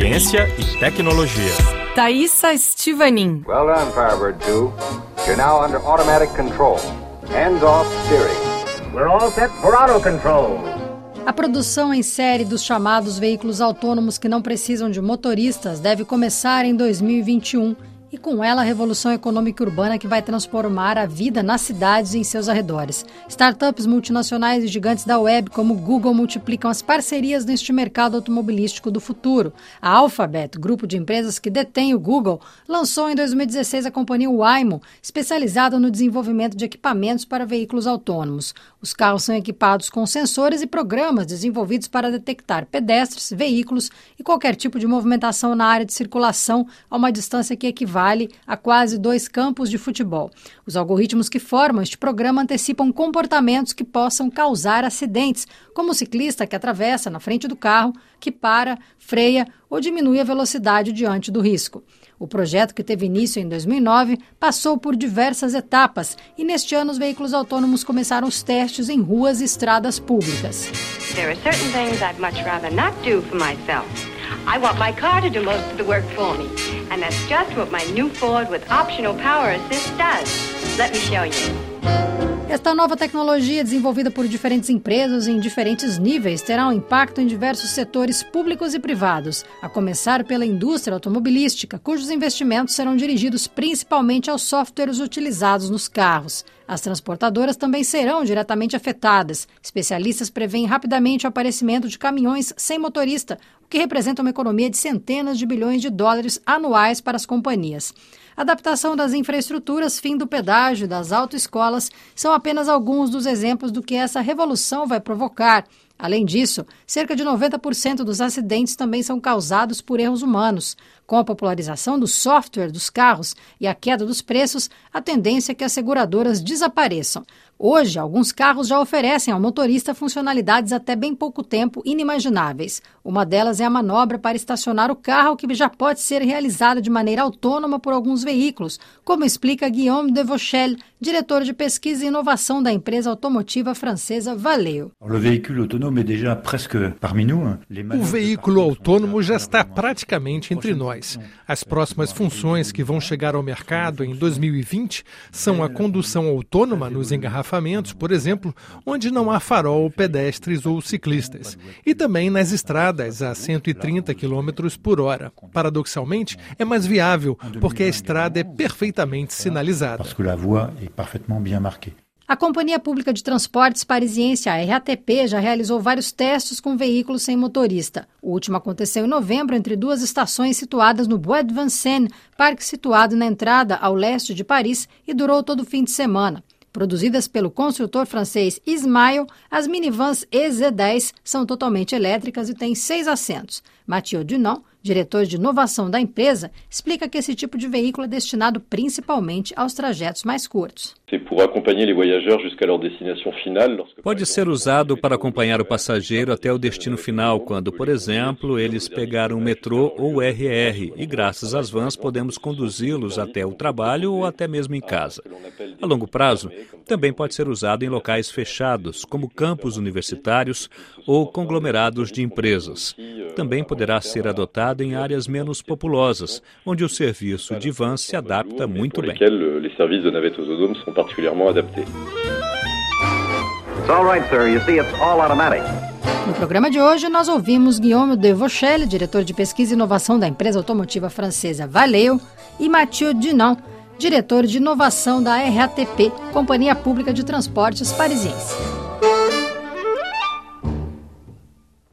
ciência e tecnologia. Thaisa Stivanin. Well done, Firebird 2. You're now under automatic control. Hands off steering. We're all set for auto control. A produção em série dos chamados veículos autônomos que não precisam de motoristas deve começar em 2021 e com ela a revolução econômica urbana que vai transformar a vida nas cidades e em seus arredores. Startups multinacionais e gigantes da web como Google multiplicam as parcerias neste mercado automobilístico do futuro. A Alphabet, grupo de empresas que detém o Google, lançou em 2016 a companhia Waymo, especializada no desenvolvimento de equipamentos para veículos autônomos. Os carros são equipados com sensores e programas desenvolvidos para detectar pedestres, veículos e qualquer tipo de movimentação na área de circulação a uma distância que equivale equivale a quase dois campos de futebol. Os algoritmos que formam este programa antecipam comportamentos que possam causar acidentes, como o ciclista que atravessa na frente do carro, que para, freia ou diminui a velocidade diante do risco. O projeto, que teve início em 2009, passou por diversas etapas e neste ano os veículos autônomos começaram os testes em ruas e estradas públicas. There are. I want my car to do most of the work for me. And that's just what my new Ford with optional power assist does. Let me show you. Esta nova tecnologia, desenvolvida por diferentes empresas em diferentes níveis, terá um impacto em diversos setores públicos e privados, a começar pela indústria automobilística, cujos investimentos serão dirigidos principalmente aos softwares utilizados nos carros. As transportadoras também serão diretamente afetadas. Especialistas preveem rapidamente o aparecimento de caminhões sem motorista, que representa uma economia de centenas de bilhões de dólares anuais para as companhias. Adaptação das infraestruturas, fim do pedágio das autoescolas são apenas alguns dos exemplos do que essa revolução vai provocar. Além disso, cerca de 90% dos acidentes também são causados por erros humanos. Com a popularização do software dos carros e a queda dos preços, a tendência é que as seguradoras desapareçam. Hoje, alguns carros já oferecem ao motorista funcionalidades até bem pouco tempo inimagináveis. Uma delas é a manobra para estacionar o carro, que já pode ser realizada de maneira autônoma por alguns veículos, como explica Guillaume Devauchel, diretor de pesquisa e inovação da empresa automotiva francesa Valeo. O veículo autônomo já está praticamente entre nós. As próximas funções que vão chegar ao mercado em 2020 são a condução autônoma nos engarrafamentos engarrafamentos, por exemplo, onde não há farol, pedestres ou ciclistas, e também nas estradas a 130 km por hora. Paradoxalmente, é mais viável, porque a estrada é perfeitamente sinalizada. A Companhia Pública de Transportes Parisiense, a RATP, já realizou vários testes com veículos sem motorista. O último aconteceu em novembro entre duas estações situadas no Bois de Vincennes, parque situado na entrada ao leste de Paris, e durou todo o fim de semana. Produzidas pelo construtor francês Ismail, as minivans EZ10 são totalmente elétricas e têm seis assentos. Mathieu Dunant, diretor de inovação da empresa, explica que esse tipo de veículo é destinado principalmente aos trajetos mais curtos. Pode ser usado para acompanhar o passageiro até o destino final, quando, por exemplo, eles pegaram o metrô ou o RR, e graças às vans podemos conduzi-los até o trabalho ou até mesmo em casa. A longo prazo, também pode ser usado em locais fechados, como campos universitários ou conglomerados de empresas. Também poderá ser adotado em áreas menos populosas, onde o serviço de van se adapta muito bem. No programa de hoje, nós ouvimos Guillaume Devauchel, diretor de pesquisa e inovação da empresa automotiva francesa Valeo, e Mathieu Dunant, diretor de inovação da RATP, Companhia Pública de Transportes Parisiense.